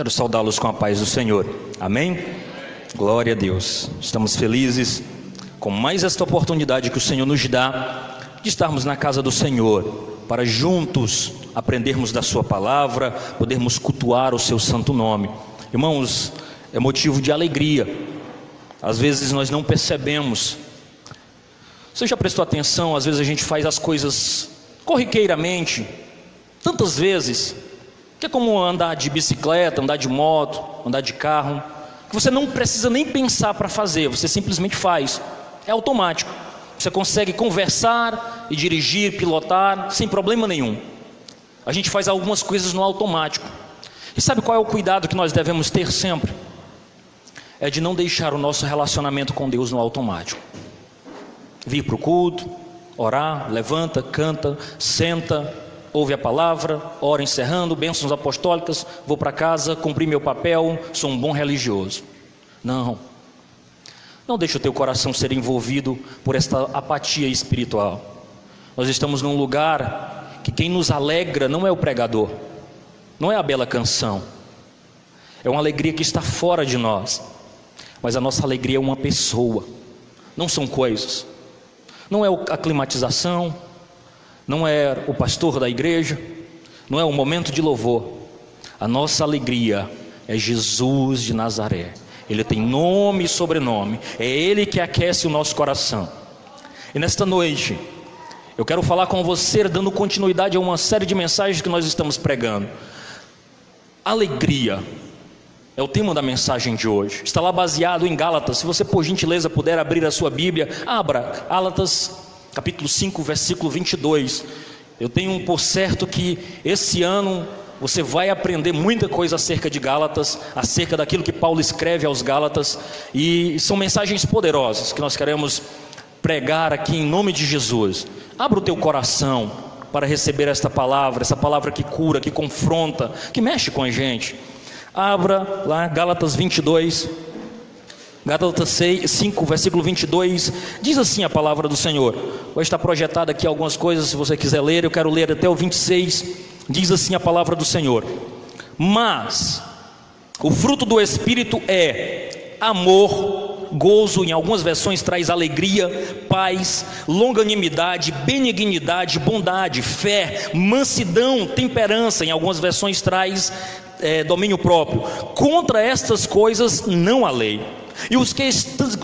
Quero saudá-los com a paz do Senhor. Amém? Glória a Deus. Estamos felizes com mais esta oportunidade que o Senhor nos dá de estarmos na casa do Senhor, para juntos aprendermos da Sua palavra, podermos cultuar o Seu santo nome. Irmãos, é motivo de alegria. Às vezes nós não percebemos. Você já prestou atenção? Às vezes a gente faz as coisas corriqueiramente, tantas vezes, que é como andar de bicicleta, andar de moto, andar de carro, que você não precisa nem pensar para fazer, você simplesmente faz, é automático. Você consegue conversar e dirigir, pilotar sem problema nenhum. A gente faz algumas coisas no automático. E sabe qual é o cuidado que nós devemos ter sempre? É de não deixar o nosso relacionamento com Deus no automático. Vir para o culto, orar, levanta, canta, senta, ouve a palavra, ora encerrando, bênçãos apostólicas, vou para casa, cumpri meu papel, sou um bom religioso. Não. Não deixe o teu coração ser envolvido por esta apatia espiritual. Nós estamos num lugar que quem nos alegra não é o pregador, não é a bela canção, é uma alegria que está fora de nós, mas a nossa alegria é uma pessoa, não são coisas, não é a climatização, não é o pastor da igreja, não é o momento de louvor. A nossa alegria é Jesus de Nazaré. Ele tem nome e sobrenome. É Ele que aquece o nosso coração. E nesta noite, eu quero falar com você, dando continuidade a uma série de mensagens que nós estamos pregando. Alegria é o tema da mensagem de hoje. Está lá baseado em Gálatas. Se você, por gentileza, puder abrir a sua Bíblia, abra Gálatas capítulo 5, versículo 22. Eu tenho por certo que esse ano você vai aprender muita coisa acerca de Gálatas, acerca daquilo que Paulo escreve aos Gálatas, e são mensagens poderosas que nós queremos pregar aqui em nome de Jesus. Abra o teu coração para receber esta palavra, essa palavra que cura, que confronta, que mexe com a gente. Abra lá Gálatas 22, Gálatas 5, versículo 22, diz assim a palavra do Senhor. Vai estar projetada aqui algumas coisas, se você quiser ler, eu quero ler até o 26. Diz assim a palavra do Senhor: Mas o fruto do Espírito é amor, gozo, em algumas versões traz alegria, paz, longanimidade, benignidade, bondade, fé, mansidão, temperança, em algumas versões traz é, domínio próprio. Contra estas coisas não há lei. E os que,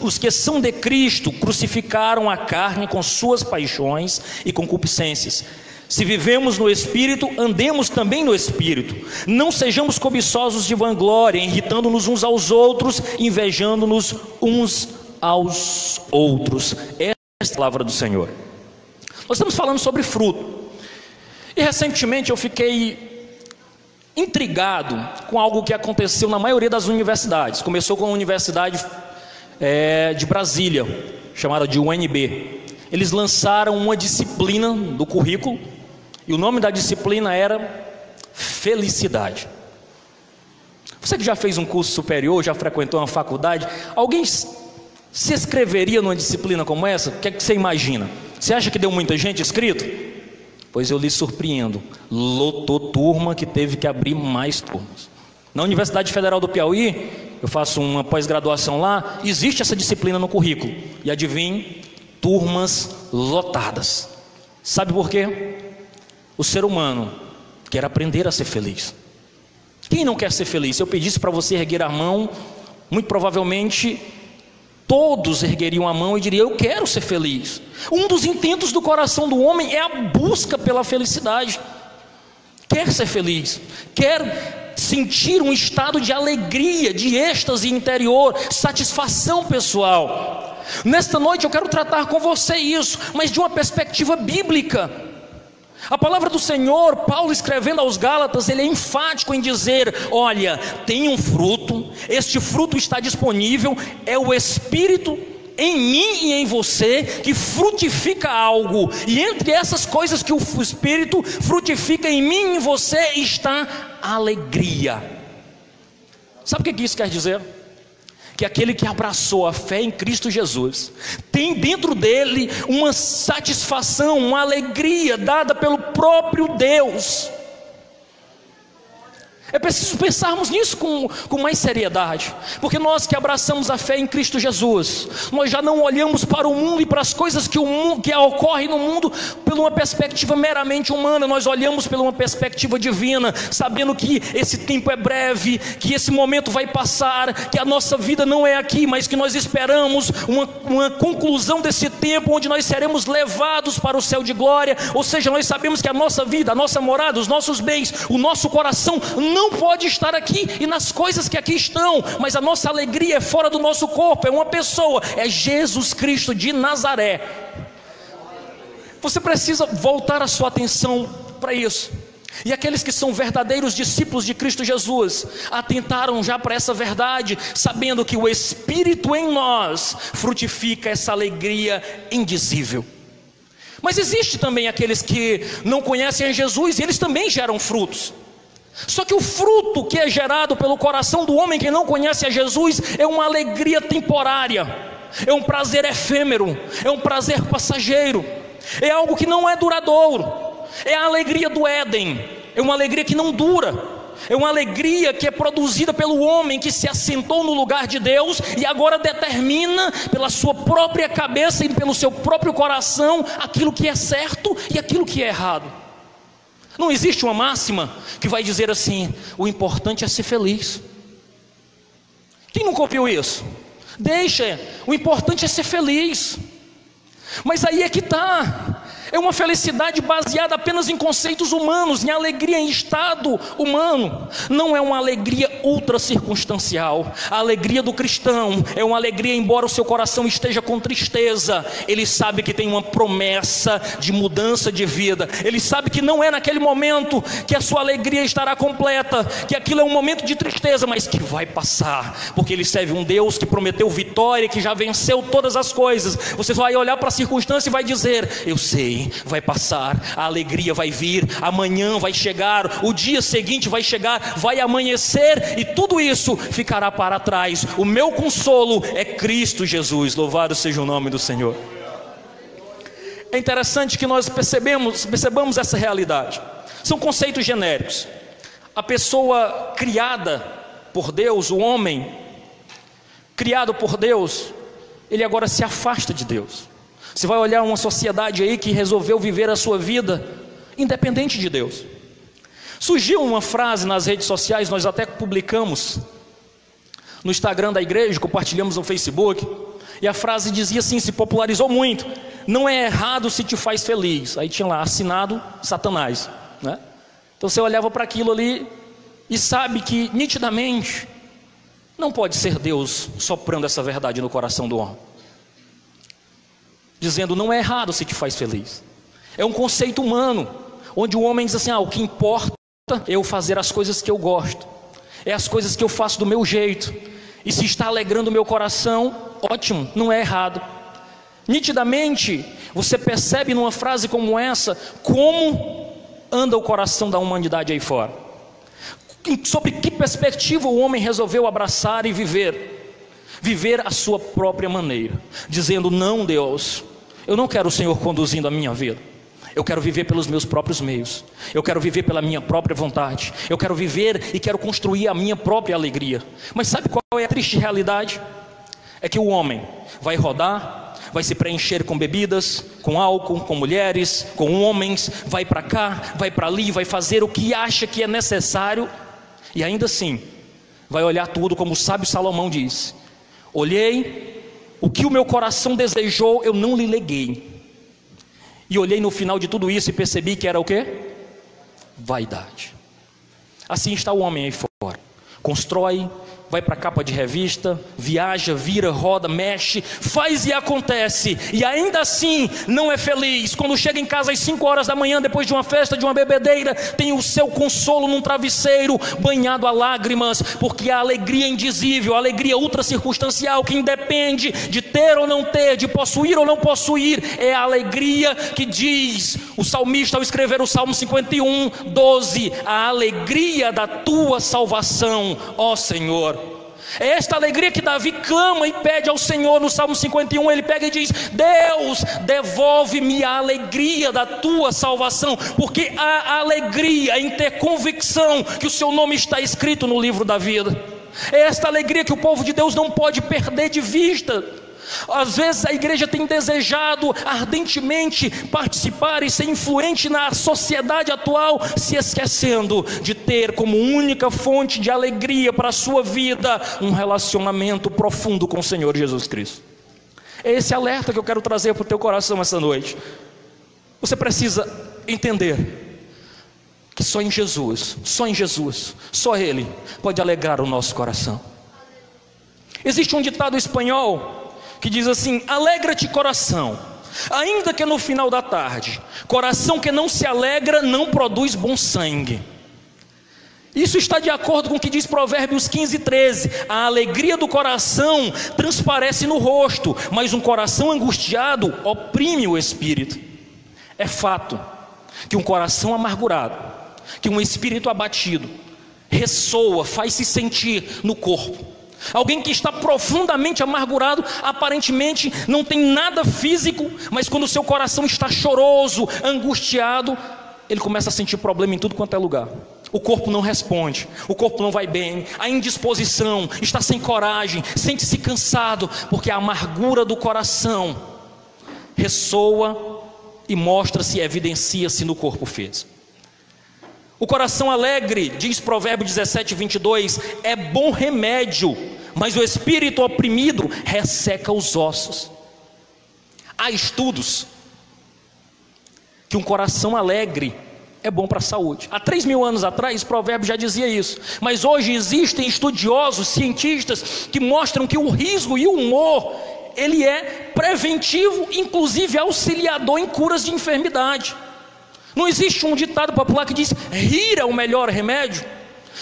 os que são de Cristo crucificaram a carne com suas paixões e concupiscências. Se vivemos no Espírito, andemos também no Espírito. Não sejamos cobiçosos de vanglória, irritando-nos uns aos outros, invejando-nos uns aos outros. Esta é a palavra do Senhor. Nós estamos falando sobre fruto. E recentemente eu fiquei intrigado com algo que aconteceu na maioria das universidades. Começou com a Universidade é, de Brasília, chamada de UNB. Eles lançaram uma disciplina do currículo, e o nome da disciplina era Felicidade. Você que já fez um curso superior, já frequentou uma faculdade, alguém se inscreveria numa disciplina como essa? O que, é que você imagina? Você acha que deu muita gente inscrito? Pois eu lhe surpreendo, lotou turma que teve que abrir mais turmas. Na Universidade Federal do Piauí, eu faço uma pós-graduação lá, existe essa disciplina no currículo. E adivinhe, turmas lotadas. Sabe por quê? O ser humano quer aprender a ser feliz. Quem não quer ser feliz? Se eu pedisse para você erguer a mão, muito provavelmente Todos ergueriam a mão e diriam: Eu quero ser feliz. Um dos intentos do coração do homem é a busca pela felicidade. Quer ser feliz, quer sentir um estado de alegria, de êxtase interior, satisfação pessoal. Nesta noite eu quero tratar com você isso, mas de uma perspectiva bíblica. A palavra do Senhor, Paulo escrevendo aos Gálatas, ele é enfático em dizer: olha, tem um fruto, este fruto está disponível, é o Espírito em mim e em você que frutifica algo, e entre essas coisas que o Espírito frutifica em mim e em você está alegria. Sabe o que isso quer dizer? Que aquele que abraçou a fé em Cristo Jesus tem dentro dele uma satisfação, uma alegria dada pelo próprio Deus. É preciso pensarmos nisso com, com mais seriedade, porque nós que abraçamos a fé em Cristo Jesus, nós já não olhamos para o mundo e para as coisas que, o que ocorrem no mundo por uma perspectiva meramente humana, nós olhamos por uma perspectiva divina, sabendo que esse tempo é breve, que esse momento vai passar, que a nossa vida não é aqui, mas que nós esperamos uma, uma conclusão desse tempo onde nós seremos levados para o céu de glória, ou seja, nós sabemos que a nossa vida, a nossa morada, os nossos bens, o nosso coração não pode estar aqui e nas coisas que aqui estão, mas a nossa alegria é fora do nosso corpo, é uma pessoa, é Jesus Cristo de Nazaré. Você precisa voltar a sua atenção para isso. E aqueles que são verdadeiros discípulos de Cristo Jesus atentaram já para essa verdade, sabendo que o Espírito em nós frutifica essa alegria indizível. Mas existe também aqueles que não conhecem a Jesus e eles também geram frutos. Só que o fruto que é gerado pelo coração do homem que não conhece a Jesus é uma alegria temporária, é um prazer efêmero, é um prazer passageiro, é algo que não é duradouro, é a alegria do Éden, é uma alegria que não dura. É uma alegria que é produzida pelo homem que se assentou no lugar de Deus e agora determina pela sua própria cabeça e pelo seu próprio coração aquilo que é certo e aquilo que é errado. Não existe uma máxima que vai dizer assim: o importante é ser feliz. Quem nunca ouviu isso? Deixa, o importante é ser feliz. Mas aí é que está. É uma felicidade baseada apenas em conceitos humanos, em alegria em estado humano. Não é uma alegria ultra circunstancial. A alegria do cristão é uma alegria, embora o seu coração esteja com tristeza, ele sabe que tem uma promessa de mudança de vida. Ele sabe que não é naquele momento que a sua alegria estará completa, que aquilo é um momento de tristeza, mas que vai passar, porque ele serve um Deus que prometeu vitória, que já venceu todas as coisas. Você vai olhar para a circunstância e vai dizer: Eu sei vai passar, a alegria vai vir, amanhã vai chegar, o dia seguinte vai chegar, vai amanhecer e tudo isso ficará para trás. O meu consolo é Cristo Jesus, louvado seja o nome do Senhor. É interessante que nós percebemos, percebamos essa realidade. São conceitos genéricos. A pessoa criada por Deus, o homem criado por Deus, ele agora se afasta de Deus. Você vai olhar uma sociedade aí que resolveu viver a sua vida independente de Deus. Surgiu uma frase nas redes sociais, nós até publicamos no Instagram da igreja, compartilhamos no Facebook, e a frase dizia assim: se popularizou muito. Não é errado se te faz feliz. Aí tinha lá assinado Satanás, né? Então você olhava para aquilo ali e sabe que nitidamente não pode ser Deus soprando essa verdade no coração do homem dizendo não é errado se te faz feliz. É um conceito humano, onde o homem diz assim: ah, o que importa é eu fazer as coisas que eu gosto, é as coisas que eu faço do meu jeito, e se está alegrando o meu coração, ótimo, não é errado. Nitidamente, você percebe numa frase como essa, como anda o coração da humanidade aí fora. Sob que perspectiva o homem resolveu abraçar e viver? Viver a sua própria maneira, dizendo: Não, Deus, eu não quero o Senhor conduzindo a minha vida. Eu quero viver pelos meus próprios meios. Eu quero viver pela minha própria vontade. Eu quero viver e quero construir a minha própria alegria. Mas sabe qual é a triste realidade? É que o homem vai rodar, vai se preencher com bebidas, com álcool, com mulheres, com homens, vai para cá, vai para ali, vai fazer o que acha que é necessário e ainda assim vai olhar tudo como o sábio Salomão diz: Olhei, o que o meu coração desejou, eu não lhe leguei. E olhei no final de tudo isso e percebi que era o que? Vaidade. Assim está o homem aí fora. Constrói, vai para a capa de revista, viaja, vira, roda, mexe, faz e acontece, e ainda assim não é feliz. Quando chega em casa às 5 horas da manhã, depois de uma festa, de uma bebedeira, tem o seu consolo num travesseiro, banhado a lágrimas, porque a alegria indizível, a alegria ultra circunstancial, que independe de ter ou não ter, de possuir ou não possuir, é a alegria que diz o salmista ao escrever o Salmo 51, 12: a alegria da tua salvação, ó Senhor. É esta alegria que Davi clama e pede ao Senhor no Salmo 51. Ele pega e diz: Deus, devolve-me a alegria da tua salvação, porque a alegria em ter convicção que o seu nome está escrito no livro da vida. É esta alegria que o povo de Deus não pode perder de vista. Às vezes a igreja tem desejado ardentemente participar e ser influente na sociedade atual, se esquecendo de ter como única fonte de alegria para a sua vida um relacionamento profundo com o Senhor Jesus Cristo. É esse alerta que eu quero trazer para o teu coração essa noite. Você precisa entender que só em Jesus, só em Jesus, só Ele pode alegrar o nosso coração. Existe um ditado espanhol que diz assim: Alegra-te, coração, ainda que no final da tarde. Coração que não se alegra não produz bom sangue. Isso está de acordo com o que diz Provérbios 15, 13. A alegria do coração transparece no rosto, mas um coração angustiado oprime o espírito. É fato que um coração amargurado, que um espírito abatido, ressoa, faz-se sentir no corpo. Alguém que está profundamente amargurado, aparentemente não tem nada físico, mas quando seu coração está choroso, angustiado, ele começa a sentir problema em tudo quanto é lugar. O corpo não responde, o corpo não vai bem, a indisposição, está sem coragem, sente-se cansado, porque a amargura do coração ressoa e mostra-se, evidencia-se no corpo físico. O coração alegre, diz Provérbio 17, 22, é bom remédio, mas o espírito oprimido resseca os ossos. Há estudos que um coração alegre é bom para a saúde. Há três mil anos atrás, Provérbio já dizia isso. Mas hoje existem estudiosos, cientistas, que mostram que o riso e o humor, ele é preventivo, inclusive auxiliador em curas de enfermidade. Não existe um ditado popular que diz: rir é o melhor remédio.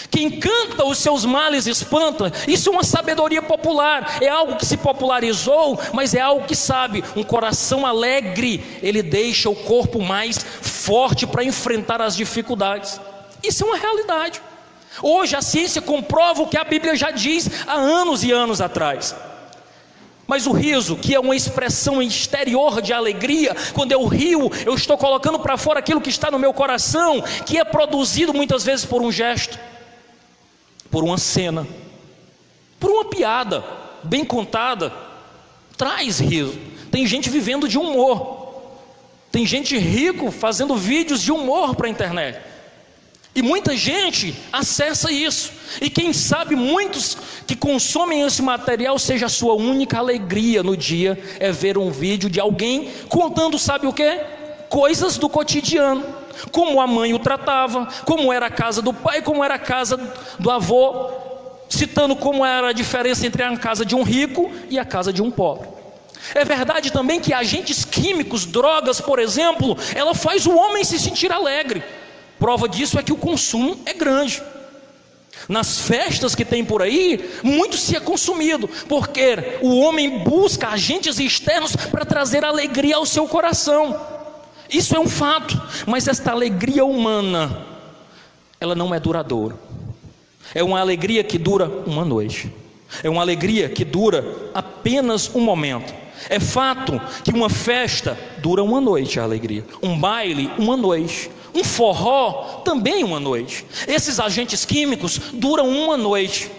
Quem canta os seus males espanta. Isso é uma sabedoria popular. É algo que se popularizou, mas é algo que sabe. Um coração alegre, ele deixa o corpo mais forte para enfrentar as dificuldades. Isso é uma realidade. Hoje a ciência comprova o que a Bíblia já diz há anos e anos atrás. Mas o riso, que é uma expressão exterior de alegria, quando eu rio, eu estou colocando para fora aquilo que está no meu coração, que é produzido muitas vezes por um gesto, por uma cena, por uma piada bem contada, traz riso. Tem gente vivendo de humor, tem gente rico fazendo vídeos de humor para a internet. E muita gente acessa isso. E quem sabe muitos que consomem esse material seja a sua única alegria no dia é ver um vídeo de alguém contando, sabe o que? Coisas do cotidiano. Como a mãe o tratava, como era a casa do pai, como era a casa do avô, citando como era a diferença entre a casa de um rico e a casa de um pobre. É verdade também que agentes químicos, drogas, por exemplo, ela faz o homem se sentir alegre. Prova disso é que o consumo é grande. Nas festas que tem por aí, muito se é consumido, porque o homem busca agentes externos para trazer alegria ao seu coração. Isso é um fato, mas esta alegria humana, ela não é duradoura. É uma alegria que dura uma noite. É uma alegria que dura apenas um momento. É fato que uma festa dura uma noite a alegria, um baile uma noite, um forró também uma noite. Esses agentes químicos duram uma noite.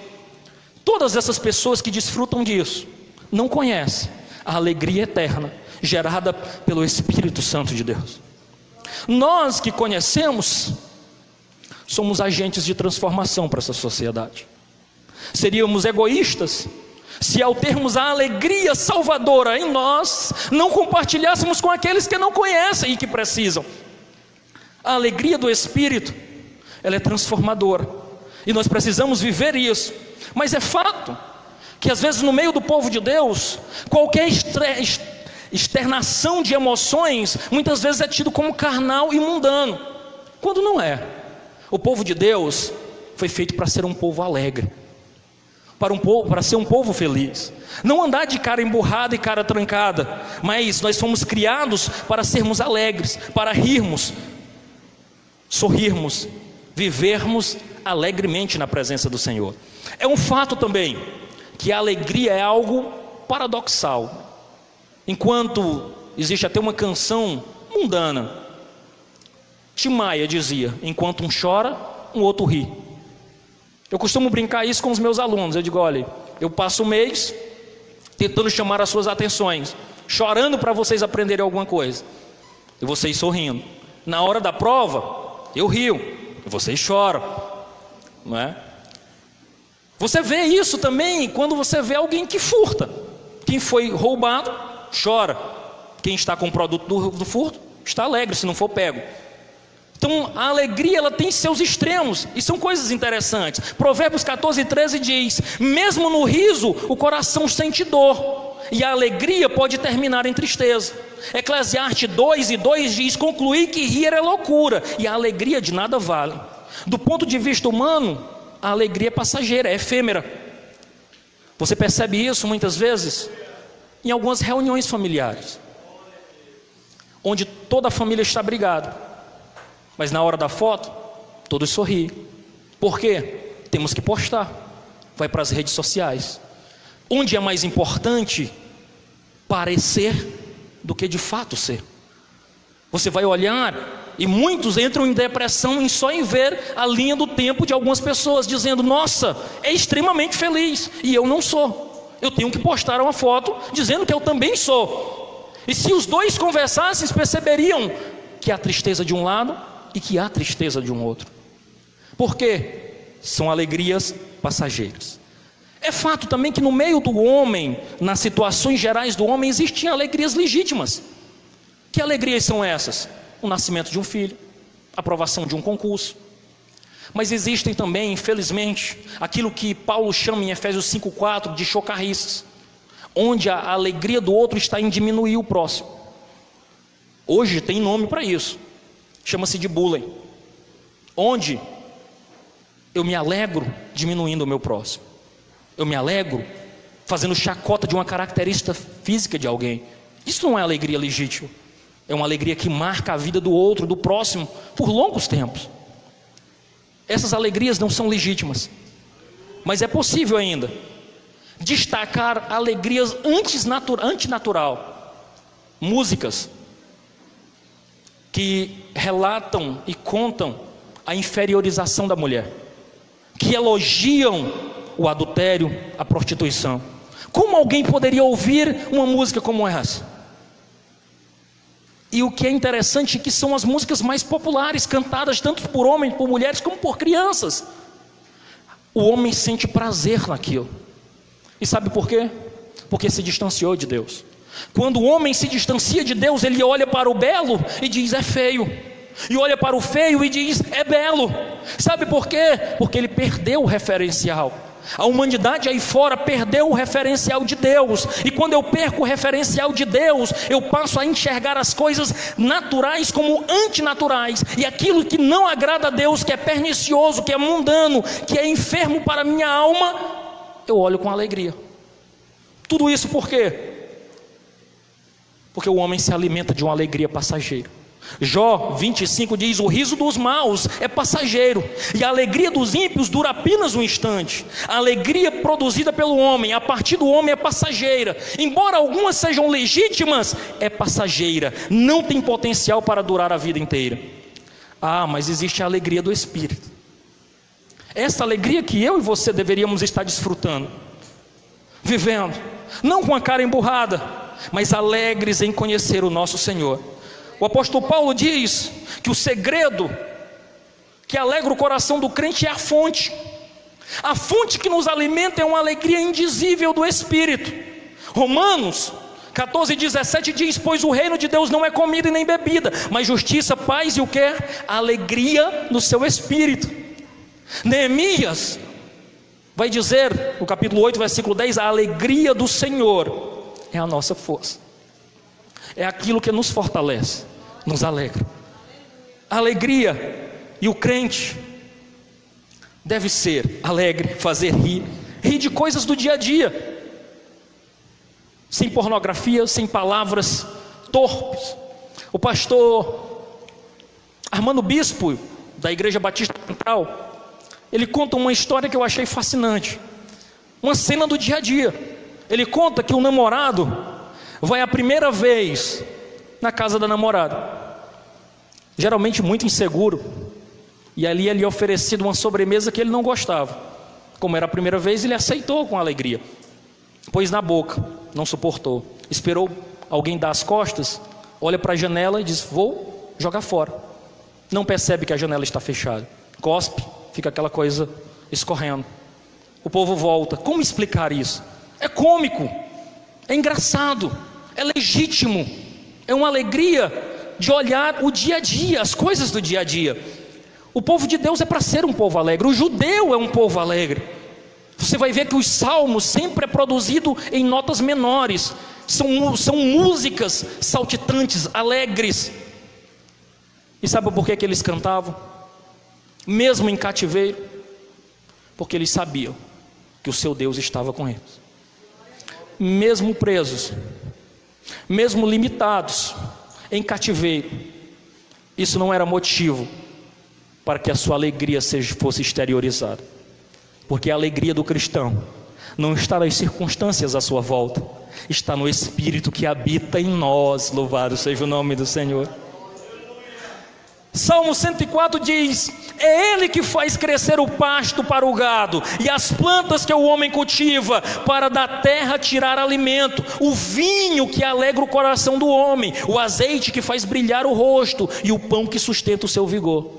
Todas essas pessoas que desfrutam disso não conhecem a alegria eterna gerada pelo Espírito Santo de Deus. Nós que conhecemos somos agentes de transformação para essa sociedade. Seríamos egoístas se ao termos a alegria salvadora em nós, não compartilhássemos com aqueles que não conhecem e que precisam. A alegria do Espírito, ela é transformadora. E nós precisamos viver isso. Mas é fato que às vezes no meio do povo de Deus, qualquer externação de emoções, muitas vezes é tido como carnal e mundano, quando não é. O povo de Deus foi feito para ser um povo alegre, para um povo, para ser um povo feliz. Não andar de cara emburrada e cara trancada, mas nós fomos criados para sermos alegres, para rirmos, sorrirmos, vivermos alegremente na presença do Senhor. É um fato também que a alegria é algo paradoxal. Enquanto existe até uma canção mundana, Timaya dizia: enquanto um chora, um outro ri. Eu costumo brincar isso com os meus alunos. Eu digo: olha, eu passo o mês tentando chamar as suas atenções, chorando para vocês aprenderem alguma coisa, e vocês sorrindo. Na hora da prova, eu rio, e vocês choram, não é? Você vê isso também quando você vê alguém que furta. Quem foi roubado, chora. Quem está com o produto do, do furto, está alegre se não for pego. Então a alegria ela tem seus extremos e são coisas interessantes. Provérbios 14, 13 diz: Mesmo no riso, o coração sente dor, e a alegria pode terminar em tristeza. Eclesiastes 2 e 2 diz: Concluir que rir é loucura, e a alegria de nada vale. Do ponto de vista humano, a alegria é passageira, é efêmera. Você percebe isso muitas vezes em algumas reuniões familiares, onde toda a família está brigada mas na hora da foto, todos sorriem. Por quê? Temos que postar. Vai para as redes sociais. Onde é mais importante parecer do que de fato ser. Você vai olhar e muitos entram em depressão em só em ver a linha do tempo de algumas pessoas dizendo: "Nossa, é extremamente feliz e eu não sou". Eu tenho que postar uma foto dizendo que eu também sou. E se os dois conversassem, perceberiam que a tristeza de um lado e que há tristeza de um outro. Por quê? São alegrias passageiras. É fato também que no meio do homem, nas situações gerais do homem, existem alegrias legítimas. Que alegrias são essas? O nascimento de um filho, a aprovação de um concurso. Mas existem também, infelizmente, aquilo que Paulo chama em Efésios 5,4 de chocarriças, onde a alegria do outro está em diminuir o próximo. Hoje tem nome para isso chama-se de bullying, onde eu me alegro diminuindo o meu próximo, eu me alegro fazendo chacota de uma característica física de alguém. Isso não é alegria legítima, é uma alegria que marca a vida do outro, do próximo, por longos tempos. Essas alegrias não são legítimas, mas é possível ainda destacar alegrias antinatural, músicas que relatam e contam a inferiorização da mulher, que elogiam o adultério, a prostituição. Como alguém poderia ouvir uma música como essa? E o que é interessante é que são as músicas mais populares, cantadas tanto por homens, por mulheres, como por crianças. O homem sente prazer naquilo. E sabe por quê? Porque se distanciou de Deus. Quando o homem se distancia de Deus, ele olha para o belo e diz: é feio. E olha para o feio e diz: é belo. Sabe por quê? Porque ele perdeu o referencial. A humanidade aí fora perdeu o referencial de Deus, e quando eu perco o referencial de Deus, eu passo a enxergar as coisas naturais como antinaturais, e aquilo que não agrada a Deus, que é pernicioso, que é mundano, que é enfermo para a minha alma, eu olho com alegria. Tudo isso por quê? porque o homem se alimenta de uma alegria passageira. Jó 25 diz: O riso dos maus é passageiro, e a alegria dos ímpios dura apenas um instante. A alegria produzida pelo homem, a partir do homem, é passageira. Embora algumas sejam legítimas, é passageira, não tem potencial para durar a vida inteira. Ah, mas existe a alegria do espírito. Essa alegria que eu e você deveríamos estar desfrutando, vivendo, não com a cara emburrada, mas alegres em conhecer o nosso Senhor. O apóstolo Paulo diz que o segredo que alegra o coração do crente é a fonte. A fonte que nos alimenta é uma alegria indizível do Espírito. Romanos 14, 17 diz: Pois o reino de Deus não é comida e nem bebida, mas justiça, paz e o que? Alegria no seu espírito. Neemias vai dizer, no capítulo 8, versículo 10: A alegria do Senhor é a nossa força, é aquilo que nos fortalece, nos alegra. Alegria e o crente deve ser alegre, fazer rir, rir de coisas do dia a dia, sem pornografia, sem palavras torpes. O pastor Armando Bispo, da Igreja Batista Central, ele conta uma história que eu achei fascinante. Uma cena do dia a dia. Ele conta que o namorado vai a primeira vez na casa da namorada. Geralmente muito inseguro. E ali ele é oferecido uma sobremesa que ele não gostava. Como era a primeira vez, ele aceitou com alegria. Pôs na boca, não suportou. Esperou alguém dar as costas, olha para a janela e diz: Vou jogar fora. Não percebe que a janela está fechada. Cospe, fica aquela coisa escorrendo. O povo volta. Como explicar isso? É cômico, é engraçado, é legítimo, é uma alegria de olhar o dia a dia, as coisas do dia a dia. O povo de Deus é para ser um povo alegre, o judeu é um povo alegre. Você vai ver que os salmos sempre é produzido em notas menores, são, são músicas saltitantes, alegres. E sabe por que, que eles cantavam? Mesmo em cativeiro, porque eles sabiam que o seu Deus estava com eles. Mesmo presos, mesmo limitados, em cativeiro, isso não era motivo para que a sua alegria seja, fosse exteriorizada, porque a alegria do cristão não está nas circunstâncias à sua volta, está no Espírito que habita em nós. Louvado seja o nome do Senhor. Salmo 104 diz: É Ele que faz crescer o pasto para o gado e as plantas que o homem cultiva, para da terra tirar alimento, o vinho que alegra o coração do homem, o azeite que faz brilhar o rosto e o pão que sustenta o seu vigor.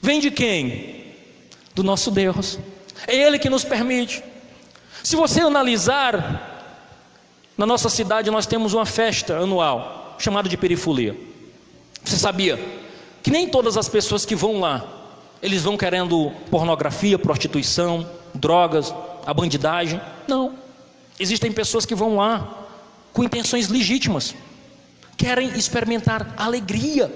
Vem de quem? Do nosso Deus. É Ele que nos permite. Se você analisar, na nossa cidade nós temos uma festa anual chamada de perifolia. Você sabia que nem todas as pessoas que vão lá, eles vão querendo pornografia, prostituição, drogas, a bandidagem? Não. Existem pessoas que vão lá com intenções legítimas, querem experimentar alegria.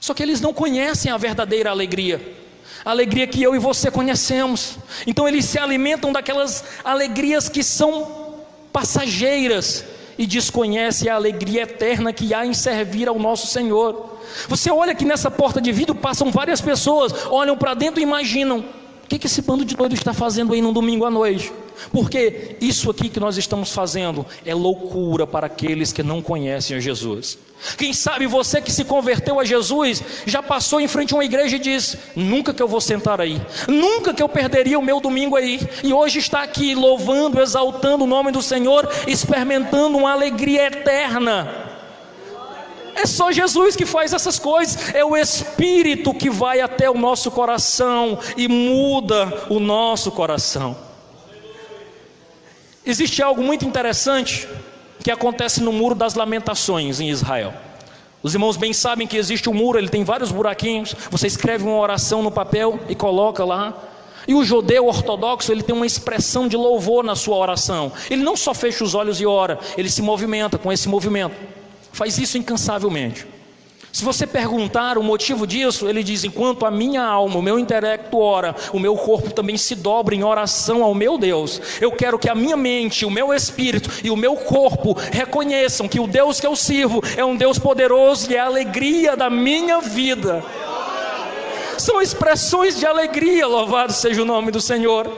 Só que eles não conhecem a verdadeira alegria. A alegria que eu e você conhecemos. Então eles se alimentam daquelas alegrias que são passageiras, e desconhece a alegria eterna que há em servir ao nosso Senhor. Você olha que nessa porta de vidro passam várias pessoas, olham para dentro e imaginam: o que, esse bando de doido está fazendo aí no domingo à noite? Porque isso aqui que nós estamos fazendo é loucura para aqueles que não conhecem a Jesus. Quem sabe você que se converteu a Jesus já passou em frente a uma igreja e diz: Nunca que eu vou sentar aí, nunca que eu perderia o meu domingo aí, e hoje está aqui louvando, exaltando o nome do Senhor, experimentando uma alegria eterna. É só Jesus que faz essas coisas, é o Espírito que vai até o nosso coração e muda o nosso coração. Existe algo muito interessante que acontece no muro das lamentações em Israel. Os irmãos bem sabem que existe um muro, ele tem vários buraquinhos. Você escreve uma oração no papel e coloca lá. E o judeu ortodoxo, ele tem uma expressão de louvor na sua oração. Ele não só fecha os olhos e ora, ele se movimenta com esse movimento. Faz isso incansavelmente. Se você perguntar o motivo disso, ele diz: enquanto a minha alma, o meu intelecto ora, o meu corpo também se dobra em oração ao meu Deus. Eu quero que a minha mente, o meu espírito e o meu corpo reconheçam que o Deus que eu sirvo é um Deus poderoso e é a alegria da minha vida. São expressões de alegria, louvado seja o nome do Senhor.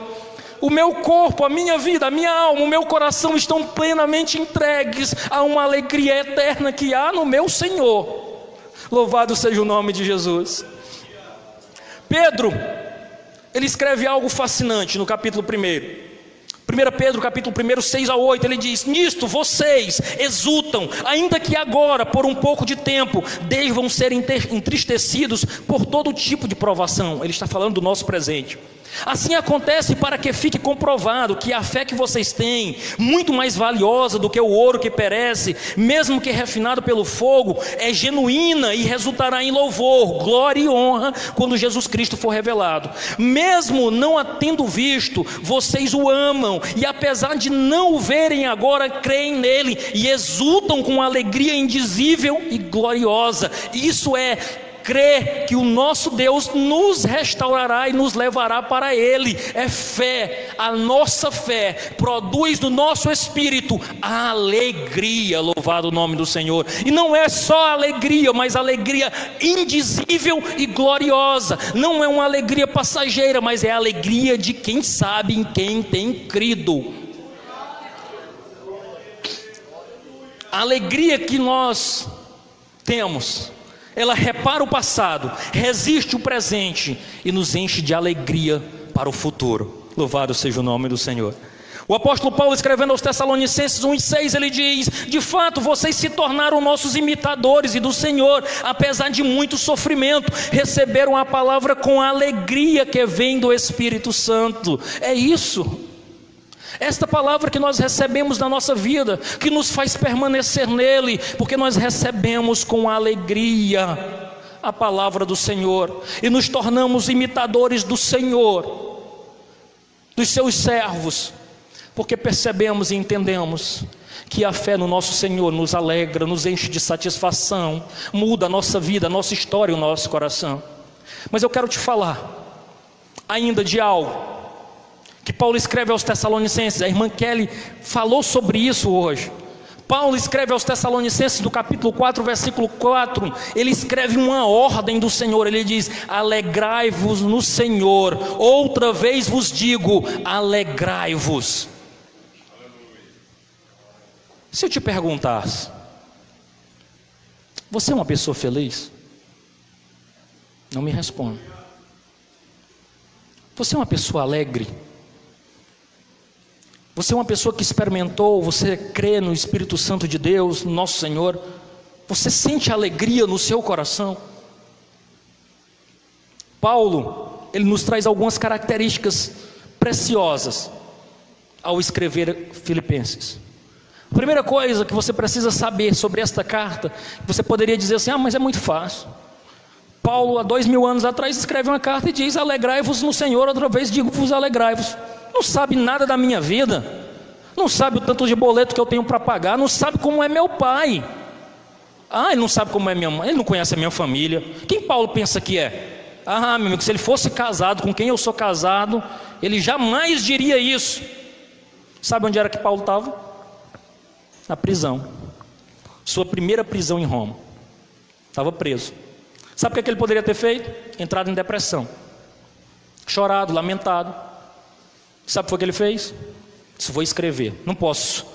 O meu corpo, a minha vida, a minha alma, o meu coração estão plenamente entregues a uma alegria eterna que há no meu Senhor. Louvado seja o nome de Jesus. Pedro, ele escreve algo fascinante no capítulo 1. 1 Pedro capítulo 1, 6 a 8, ele diz: Nisto vocês exultam, ainda que agora, por um pouco de tempo, devam ser entristecidos por todo tipo de provação. Ele está falando do nosso presente. Assim acontece para que fique comprovado que a fé que vocês têm, muito mais valiosa do que o ouro que perece, mesmo que refinado pelo fogo, é genuína e resultará em louvor, glória e honra quando Jesus Cristo for revelado. Mesmo não a tendo visto, vocês o amam e apesar de não o verem agora, creem nele e exultam com alegria indizível e gloriosa. Isso é crer que o nosso Deus nos restaurará e nos levará para Ele. É fé. A nossa fé produz no nosso espírito alegria. Louvado o nome do Senhor. E não é só alegria, mas alegria indizível e gloriosa. Não é uma alegria passageira, mas é a alegria de quem sabe em quem tem crido. A alegria que nós temos, ela repara o passado, resiste o presente e nos enche de alegria para o futuro. Louvado seja o nome do Senhor. O apóstolo Paulo, escrevendo aos Tessalonicenses 1,6, ele diz: De fato, vocês se tornaram nossos imitadores e do Senhor, apesar de muito sofrimento, receberam a palavra com a alegria que vem do Espírito Santo. É isso. Esta palavra que nós recebemos na nossa vida, que nos faz permanecer nele, porque nós recebemos com alegria a palavra do Senhor e nos tornamos imitadores do Senhor, dos seus servos, porque percebemos e entendemos que a fé no nosso Senhor nos alegra, nos enche de satisfação, muda a nossa vida, a nossa história, o nosso coração. Mas eu quero te falar ainda de algo que Paulo escreve aos Tessalonicenses, a irmã Kelly falou sobre isso hoje. Paulo escreve aos Tessalonicenses, do capítulo 4, versículo 4, ele escreve uma ordem do Senhor, ele diz: Alegrai-vos no Senhor, outra vez vos digo, alegrai-vos. Se eu te perguntasse, você é uma pessoa feliz? Não me responda. Você é uma pessoa alegre? Você é uma pessoa que experimentou, você crê no Espírito Santo de Deus, no nosso Senhor. Você sente alegria no seu coração. Paulo, ele nos traz algumas características preciosas ao escrever Filipenses. A primeira coisa que você precisa saber sobre esta carta, você poderia dizer assim: ah, mas é muito fácil. Paulo, há dois mil anos atrás, escreve uma carta e diz: alegrai-vos no Senhor, outra vez digo-vos alegrai-vos não sabe nada da minha vida, não sabe o tanto de boleto que eu tenho para pagar, não sabe como é meu pai. Ah, ele não sabe como é minha mãe, ele não conhece a minha família. Quem Paulo pensa que é? Ah, meu amigo, se ele fosse casado com quem eu sou casado, ele jamais diria isso. Sabe onde era que Paulo estava? Na prisão. Sua primeira prisão em Roma. Estava preso. Sabe o que, é que ele poderia ter feito? Entrado em depressão. Chorado, lamentado. Sabe o que ele fez? Disse, vou escrever. Não posso.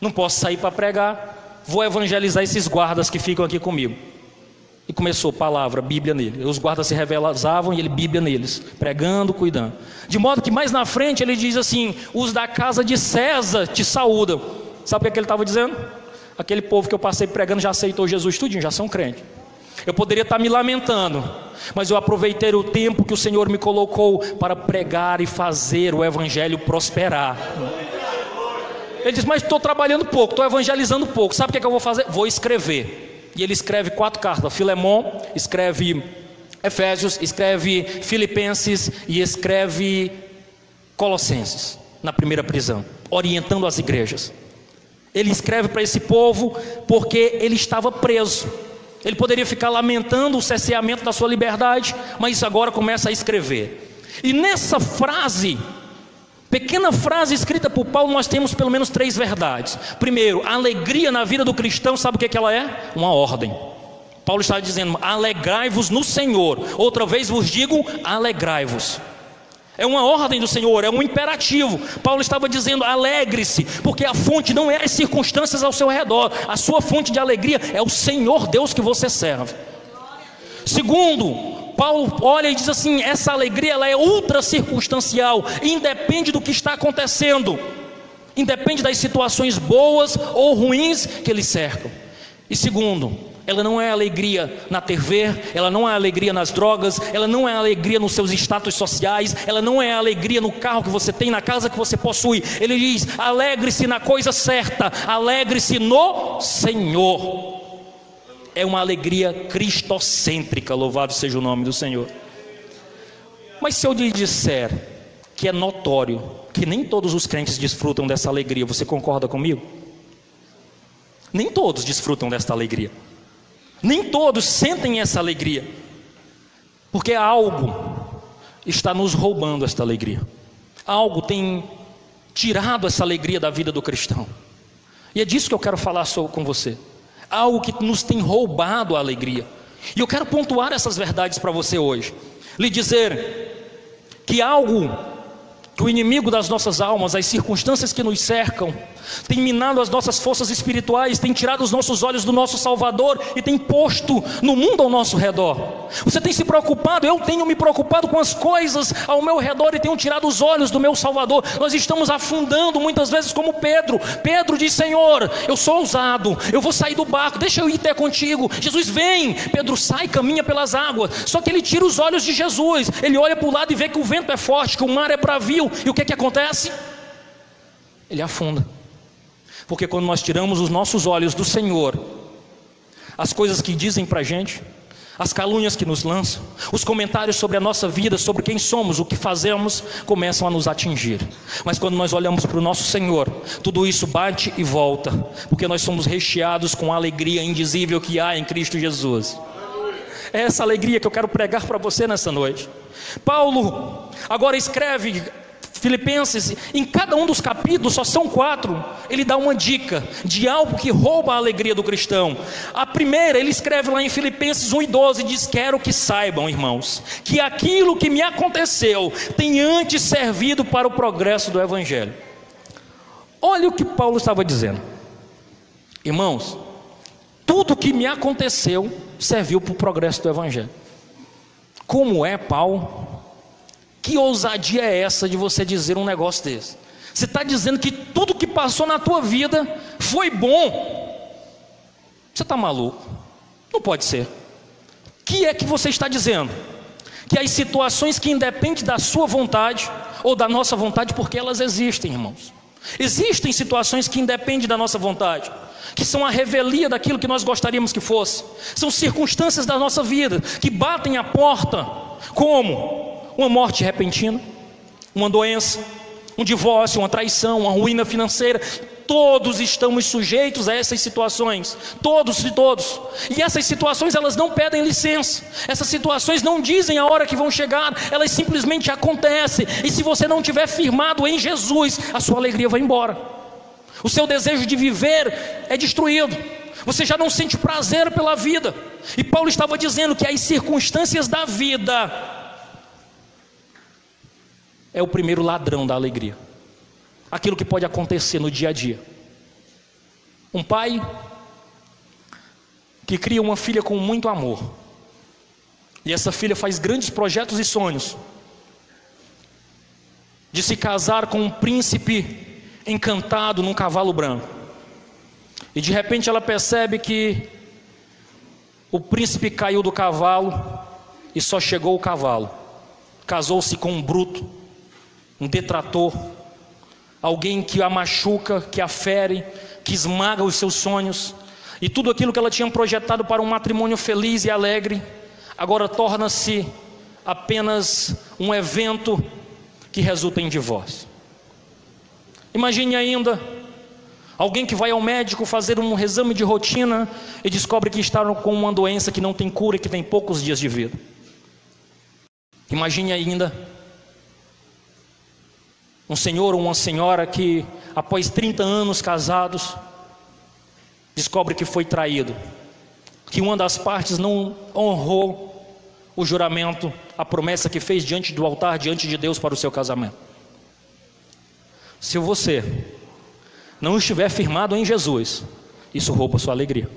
Não posso sair para pregar. Vou evangelizar esses guardas que ficam aqui comigo. E começou palavra, Bíblia nele. Os guardas se revelavam e ele Bíblia neles, pregando, cuidando. De modo que mais na frente ele diz assim: os da casa de César te saúdam. Sabe o que, é que ele estava dizendo? Aquele povo que eu passei pregando já aceitou Jesus tudinho, já são crentes. Eu poderia estar me lamentando, mas eu aproveitei o tempo que o Senhor me colocou para pregar e fazer o Evangelho prosperar. Ele diz: Mas estou trabalhando pouco, estou evangelizando pouco. Sabe o que, é que eu vou fazer? Vou escrever. E ele escreve quatro cartas: Filemon, escreve Efésios, escreve Filipenses e escreve Colossenses, na primeira prisão, orientando as igrejas. Ele escreve para esse povo porque ele estava preso. Ele poderia ficar lamentando o cesseamento da sua liberdade, mas agora começa a escrever. E nessa frase, pequena frase escrita por Paulo, nós temos pelo menos três verdades. Primeiro, a alegria na vida do cristão, sabe o que, é que ela é? Uma ordem. Paulo está dizendo: alegrai-vos no Senhor. Outra vez vos digo: alegrai-vos. É uma ordem do Senhor, é um imperativo. Paulo estava dizendo: alegre-se, porque a fonte não é as circunstâncias ao seu redor, a sua fonte de alegria é o Senhor Deus que você serve. Segundo, Paulo olha e diz assim: essa alegria ela é ultra circunstancial, independe do que está acontecendo, independe das situações boas ou ruins que lhe cercam. E segundo, ela não é alegria na TV, ela não é alegria nas drogas, ela não é alegria nos seus status sociais, ela não é alegria no carro que você tem, na casa que você possui. Ele diz: alegre-se na coisa certa, alegre-se no Senhor. É uma alegria cristocêntrica, louvado seja o nome do Senhor. Mas se eu lhe disser que é notório que nem todos os crentes desfrutam dessa alegria, você concorda comigo? Nem todos desfrutam desta alegria. Nem todos sentem essa alegria. Porque algo está nos roubando esta alegria. Algo tem tirado essa alegria da vida do cristão. E é disso que eu quero falar com você. Algo que nos tem roubado a alegria. E eu quero pontuar essas verdades para você hoje. Lhe dizer que algo que o inimigo das nossas almas, as circunstâncias que nos cercam, tem minado as nossas forças espirituais, tem tirado os nossos olhos do nosso Salvador e tem posto no mundo ao nosso redor. Você tem se preocupado, eu tenho me preocupado com as coisas ao meu redor e tenho tirado os olhos do meu Salvador. Nós estamos afundando muitas vezes como Pedro. Pedro diz: Senhor, eu sou ousado, eu vou sair do barco, deixa eu ir até contigo. Jesus vem, Pedro sai, caminha pelas águas. Só que ele tira os olhos de Jesus, ele olha para o lado e vê que o vento é forte, que o mar é bravio, e o que, que acontece? Ele afunda. Porque quando nós tiramos os nossos olhos do Senhor, as coisas que dizem para a gente, as calúnias que nos lançam, os comentários sobre a nossa vida, sobre quem somos, o que fazemos, começam a nos atingir. Mas quando nós olhamos para o nosso Senhor, tudo isso bate e volta, porque nós somos recheados com a alegria indizível que há em Cristo Jesus. É essa alegria que eu quero pregar para você nessa noite. Paulo agora escreve Filipenses, em cada um dos capítulos, só são quatro, ele dá uma dica de algo que rouba a alegria do cristão. A primeira, ele escreve lá em Filipenses 1 e 12, diz: Quero que saibam, irmãos, que aquilo que me aconteceu tem antes servido para o progresso do Evangelho. Olha o que Paulo estava dizendo, irmãos, tudo que me aconteceu serviu para o progresso do Evangelho. Como é, Paulo? Que ousadia é essa de você dizer um negócio desse? Você está dizendo que tudo que passou na tua vida foi bom. Você está maluco? Não pode ser. Que é que você está dizendo? Que as situações que independem da sua vontade ou da nossa vontade, porque elas existem, irmãos. Existem situações que independem da nossa vontade, que são a revelia daquilo que nós gostaríamos que fosse. São circunstâncias da nossa vida que batem a porta. Como? Uma morte repentina, uma doença, um divórcio, uma traição, uma ruína financeira. Todos estamos sujeitos a essas situações, todos e todos. E essas situações elas não pedem licença. Essas situações não dizem a hora que vão chegar, elas simplesmente acontecem. E se você não tiver firmado em Jesus, a sua alegria vai embora. O seu desejo de viver é destruído. Você já não sente prazer pela vida. E Paulo estava dizendo que as circunstâncias da vida é o primeiro ladrão da alegria. Aquilo que pode acontecer no dia a dia. Um pai que cria uma filha com muito amor. E essa filha faz grandes projetos e sonhos de se casar com um príncipe encantado num cavalo branco. E de repente ela percebe que o príncipe caiu do cavalo e só chegou o cavalo. Casou-se com um bruto um detrator, alguém que a machuca, que a fere, que esmaga os seus sonhos, e tudo aquilo que ela tinha projetado para um matrimônio feliz e alegre, agora torna-se apenas um evento que resulta em divórcio. Imagine ainda alguém que vai ao médico fazer um exame de rotina e descobre que está com uma doença que não tem cura e que tem poucos dias de vida. Imagine ainda um senhor ou uma senhora que, após 30 anos casados, descobre que foi traído, que uma das partes não honrou o juramento, a promessa que fez diante do altar, diante de Deus para o seu casamento. Se você não estiver firmado em Jesus, isso rouba sua alegria.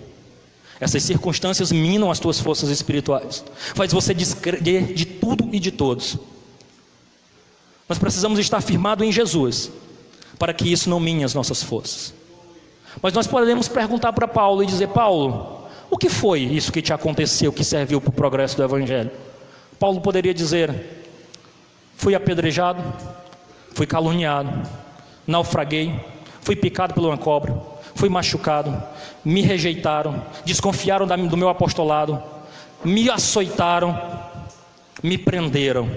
Essas circunstâncias minam as tuas forças espirituais, faz você descrer de tudo e de todos. Nós precisamos estar firmados em Jesus, para que isso não minhe as nossas forças. Mas nós podemos perguntar para Paulo e dizer: Paulo, o que foi isso que te aconteceu que serviu para o progresso do Evangelho? Paulo poderia dizer: fui apedrejado, fui caluniado, naufraguei, fui picado por uma cobra, fui machucado, me rejeitaram, desconfiaram do meu apostolado, me açoitaram, me prenderam,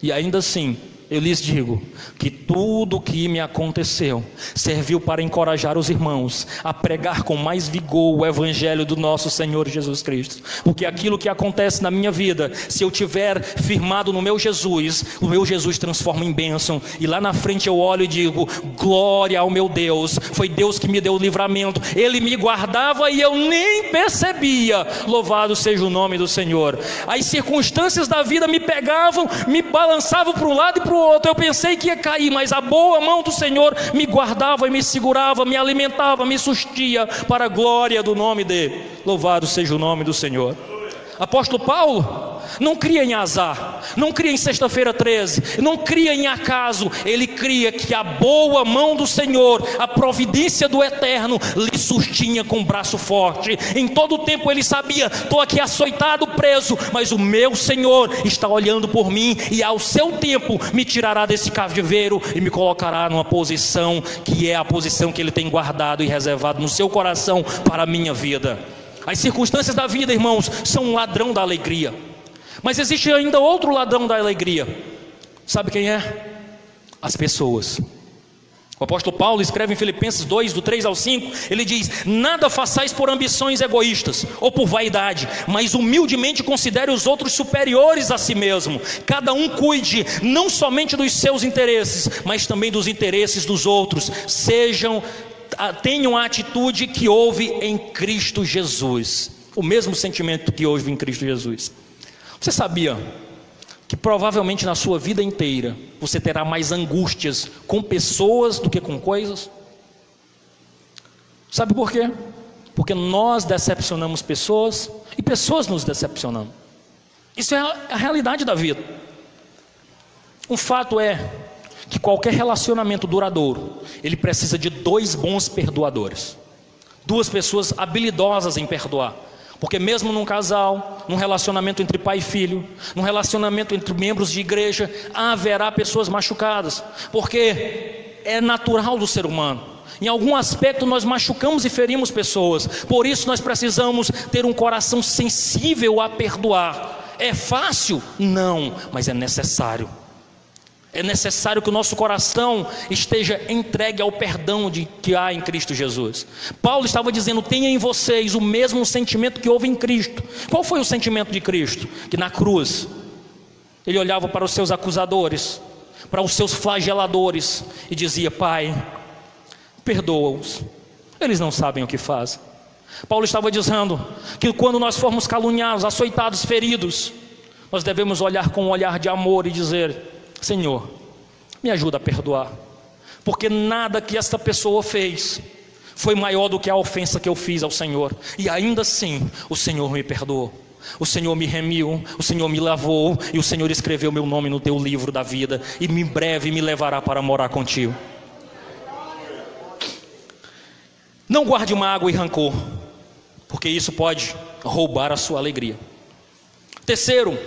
e ainda assim eu lhes digo que tudo o que me aconteceu serviu para encorajar os irmãos a pregar com mais vigor o evangelho do nosso Senhor Jesus Cristo. Porque aquilo que acontece na minha vida, se eu tiver firmado no meu Jesus, o meu Jesus transforma em bênção, e lá na frente eu olho e digo: glória ao meu Deus, foi Deus que me deu o livramento, Ele me guardava e eu nem percebia. Louvado seja o nome do Senhor. As circunstâncias da vida me pegavam, me balançavam para um lado e para o outro. Eu pensei que ia cair, mas a boa mão do Senhor me guardava e me segurava, me alimentava, me sustia para a glória do nome dele. Louvado seja o nome do Senhor. Apóstolo Paulo não cria em azar, não cria em sexta-feira 13, não cria em acaso, ele cria que a boa mão do Senhor, a providência do Eterno, lhe sustinha com o braço forte. Em todo o tempo ele sabia: estou aqui açoitado, preso, mas o meu Senhor está olhando por mim e ao seu tempo me tirará desse cativeiro e me colocará numa posição que é a posição que ele tem guardado e reservado no seu coração para a minha vida. As circunstâncias da vida, irmãos, são um ladrão da alegria. Mas existe ainda outro ladrão da alegria. Sabe quem é? As pessoas. O apóstolo Paulo escreve em Filipenses 2, do 3 ao 5, ele diz: Nada façais por ambições egoístas ou por vaidade, mas humildemente considere os outros superiores a si mesmo. Cada um cuide não somente dos seus interesses, mas também dos interesses dos outros. Sejam, tenham a atitude que houve em Cristo Jesus, o mesmo sentimento que houve em Cristo Jesus. Você sabia que provavelmente na sua vida inteira você terá mais angústias com pessoas do que com coisas? Sabe por quê? Porque nós decepcionamos pessoas e pessoas nos decepcionam. Isso é a realidade da vida. Um fato é que qualquer relacionamento duradouro, ele precisa de dois bons perdoadores. Duas pessoas habilidosas em perdoar. Porque mesmo num casal, num relacionamento entre pai e filho, num relacionamento entre membros de igreja, haverá pessoas machucadas, porque é natural do ser humano. Em algum aspecto nós machucamos e ferimos pessoas, por isso nós precisamos ter um coração sensível a perdoar. É fácil? Não, mas é necessário. É necessário que o nosso coração esteja entregue ao perdão de, que há em Cristo Jesus. Paulo estava dizendo: tenha em vocês o mesmo sentimento que houve em Cristo. Qual foi o sentimento de Cristo? Que na cruz ele olhava para os seus acusadores, para os seus flageladores e dizia: Pai, perdoa-os, eles não sabem o que fazem. Paulo estava dizendo que quando nós formos caluniados, açoitados, feridos, nós devemos olhar com um olhar de amor e dizer: Senhor, me ajuda a perdoar, porque nada que esta pessoa fez foi maior do que a ofensa que eu fiz ao Senhor, e ainda assim o Senhor me perdoou. O Senhor me remiu, o Senhor me lavou e o Senhor escreveu meu nome no teu livro da vida e em breve me levará para morar contigo. Não guarde mágoa e rancor, porque isso pode roubar a sua alegria. Terceiro,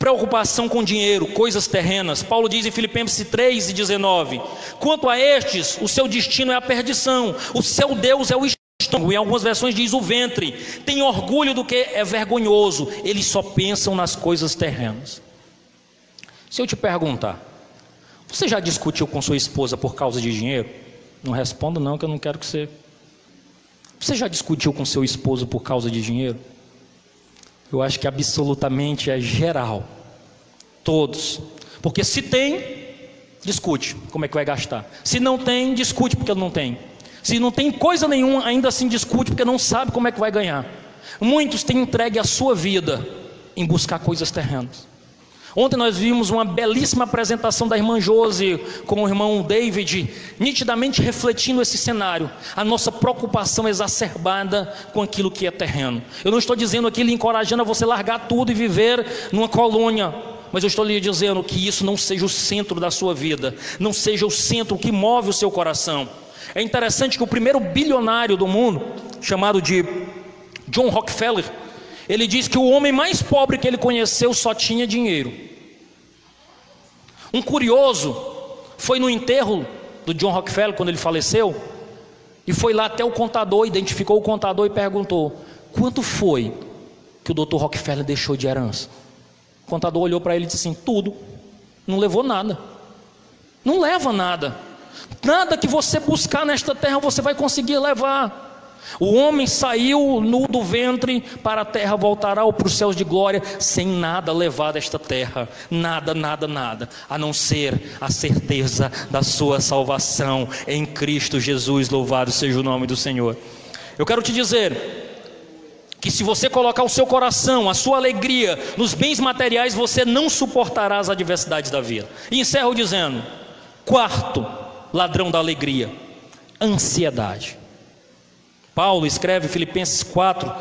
preocupação com dinheiro, coisas terrenas. Paulo diz em Filipenses 3 e 19: Quanto a estes, o seu destino é a perdição, o seu Deus é o estômago. Em algumas versões diz o ventre. Tem orgulho do que é vergonhoso, eles só pensam nas coisas terrenas. Se eu te perguntar, você já discutiu com sua esposa por causa de dinheiro? Não responda, não, que eu não quero que você. Você já discutiu com seu esposo por causa de dinheiro? Eu acho que absolutamente é geral. Todos. Porque se tem, discute como é que vai gastar. Se não tem, discute porque não tem. Se não tem coisa nenhuma, ainda assim discute porque não sabe como é que vai ganhar. Muitos têm entregue a sua vida em buscar coisas terrenas. Ontem nós vimos uma belíssima apresentação da irmã Josi com o irmão David, nitidamente refletindo esse cenário, a nossa preocupação exacerbada com aquilo que é terreno. Eu não estou dizendo aqui lhe encorajando a você largar tudo e viver numa colônia, mas eu estou lhe dizendo que isso não seja o centro da sua vida, não seja o centro que move o seu coração. É interessante que o primeiro bilionário do mundo, chamado de John Rockefeller, ele diz que o homem mais pobre que ele conheceu só tinha dinheiro. Um curioso foi no enterro do John Rockefeller quando ele faleceu e foi lá até o contador, identificou o contador e perguntou: quanto foi que o Dr. Rockefeller deixou de herança? O contador olhou para ele e disse assim: tudo, Não levou nada. Não leva nada. Nada que você buscar nesta terra você vai conseguir levar. O homem saiu nu do ventre para a terra, voltará para os céus de glória, sem nada levar desta terra, nada, nada, nada, a não ser a certeza da sua salvação em Cristo Jesus. Louvado seja o nome do Senhor. Eu quero te dizer que se você colocar o seu coração, a sua alegria nos bens materiais, você não suportará as adversidades da vida. E encerro dizendo: quarto ladrão da alegria, ansiedade. Paulo escreve Filipenses 4,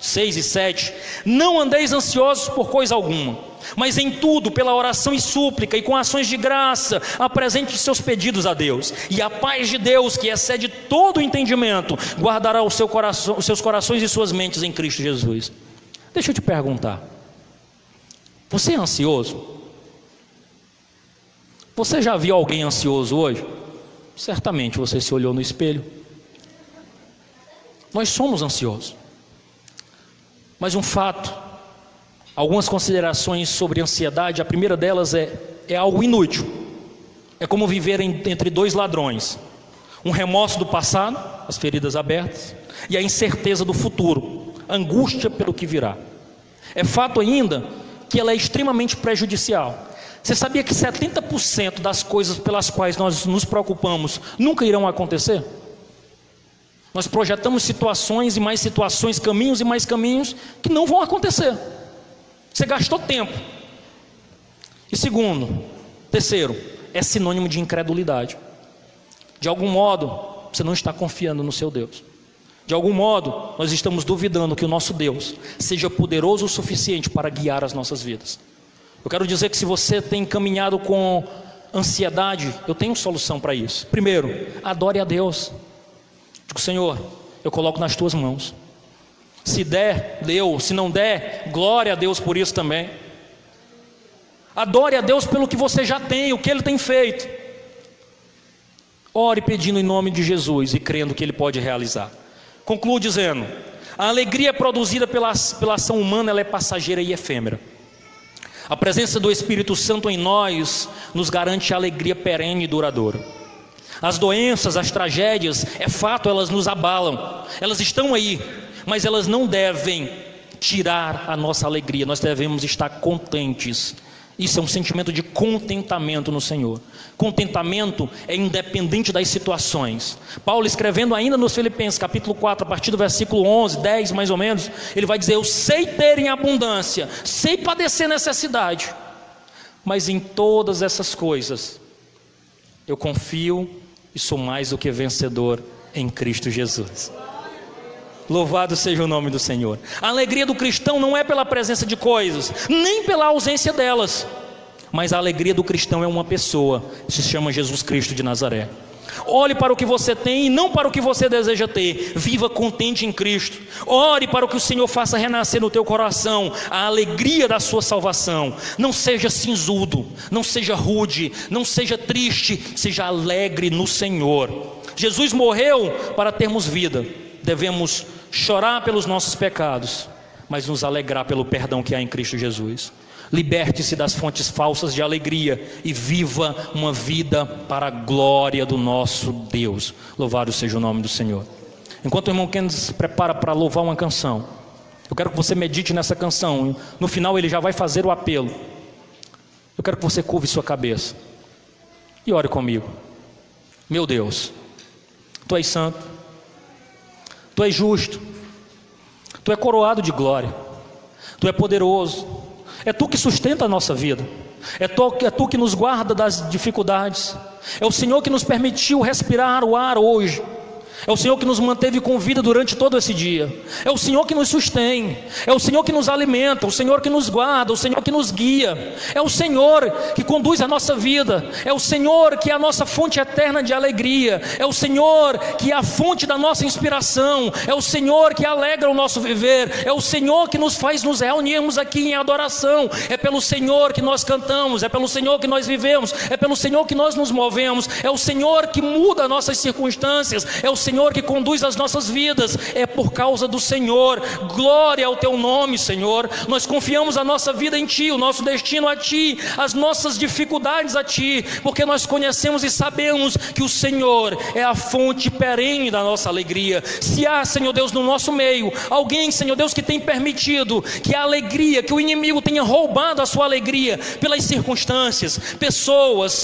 6 e 7: Não andeis ansiosos por coisa alguma, mas em tudo, pela oração e súplica e com ações de graça, apresente seus pedidos a Deus, e a paz de Deus, que excede todo o entendimento, guardará o seu coração, os seus corações e suas mentes em Cristo Jesus. Deixa eu te perguntar: você é ansioso? Você já viu alguém ansioso hoje? Certamente você se olhou no espelho. Nós somos ansiosos. Mas um fato, algumas considerações sobre ansiedade, a primeira delas é, é algo inútil. É como viver em, entre dois ladrões: um remorso do passado, as feridas abertas, e a incerteza do futuro, angústia pelo que virá. É fato ainda que ela é extremamente prejudicial. Você sabia que 70% das coisas pelas quais nós nos preocupamos nunca irão acontecer? Nós projetamos situações e mais situações, caminhos e mais caminhos que não vão acontecer. Você gastou tempo. E segundo, terceiro, é sinônimo de incredulidade. De algum modo, você não está confiando no seu Deus. De algum modo, nós estamos duvidando que o nosso Deus seja poderoso o suficiente para guiar as nossas vidas. Eu quero dizer que se você tem caminhado com ansiedade, eu tenho solução para isso. Primeiro, adore a Deus. Digo, Senhor, eu coloco nas tuas mãos. Se der, deu. Se não der, glória a Deus por isso também. Adore a Deus pelo que você já tem, o que Ele tem feito. Ore pedindo em nome de Jesus e crendo que Ele pode realizar. Concluo dizendo: a alegria produzida pela, pela ação humana ela é passageira e efêmera. A presença do Espírito Santo em nós nos garante alegria perene e duradoura. As doenças, as tragédias, é fato, elas nos abalam, elas estão aí, mas elas não devem tirar a nossa alegria, nós devemos estar contentes. Isso é um sentimento de contentamento no Senhor. Contentamento é independente das situações. Paulo, escrevendo ainda nos Filipenses, capítulo 4, a partir do versículo 11, 10 mais ou menos, ele vai dizer: Eu sei ter em abundância, sei padecer necessidade, mas em todas essas coisas eu confio e sou mais do que vencedor em Cristo Jesus. Louvado seja o nome do Senhor. A alegria do cristão não é pela presença de coisas, nem pela ausência delas, mas a alegria do cristão é uma pessoa, se chama Jesus Cristo de Nazaré. Olhe para o que você tem e não para o que você deseja ter. Viva contente em Cristo. Ore para o que o Senhor faça renascer no teu coração a alegria da sua salvação. Não seja cinzudo, não seja rude, não seja triste, seja alegre no Senhor. Jesus morreu para termos vida. Devemos chorar pelos nossos pecados, mas nos alegrar pelo perdão que há em Cristo Jesus. Liberte-se das fontes falsas de alegria e viva uma vida para a glória do nosso Deus. Louvado seja o nome do Senhor. Enquanto o irmão Kennedy se prepara para louvar uma canção, eu quero que você medite nessa canção. No final ele já vai fazer o apelo. Eu quero que você curve sua cabeça e ore comigo. Meu Deus, Tu és santo, Tu és justo, Tu é coroado de glória, Tu é poderoso. É tu que sustenta a nossa vida. É tu, é tu que nos guarda das dificuldades. É o Senhor que nos permitiu respirar o ar hoje. É o Senhor que nos manteve com vida durante todo esse dia. É o Senhor que nos sustém. É o Senhor que nos alimenta. O Senhor que nos guarda. O Senhor que nos guia. É o Senhor que conduz a nossa vida. É o Senhor que é a nossa fonte eterna de alegria. É o Senhor que é a fonte da nossa inspiração. É o Senhor que alegra o nosso viver. É o Senhor que nos faz nos reunirmos aqui em adoração. É pelo Senhor que nós cantamos. É pelo Senhor que nós vivemos. É pelo Senhor que nós nos movemos. É o Senhor que muda nossas circunstâncias. É o Senhor que conduz as nossas vidas, é por causa do Senhor. Glória ao teu nome, Senhor. Nós confiamos a nossa vida em Ti, o nosso destino a Ti, as nossas dificuldades a Ti, porque nós conhecemos e sabemos que o Senhor é a fonte perene da nossa alegria. Se há, Senhor Deus, no nosso meio, alguém, Senhor Deus, que tem permitido que a alegria, que o inimigo tenha roubado a sua alegria pelas circunstâncias, pessoas,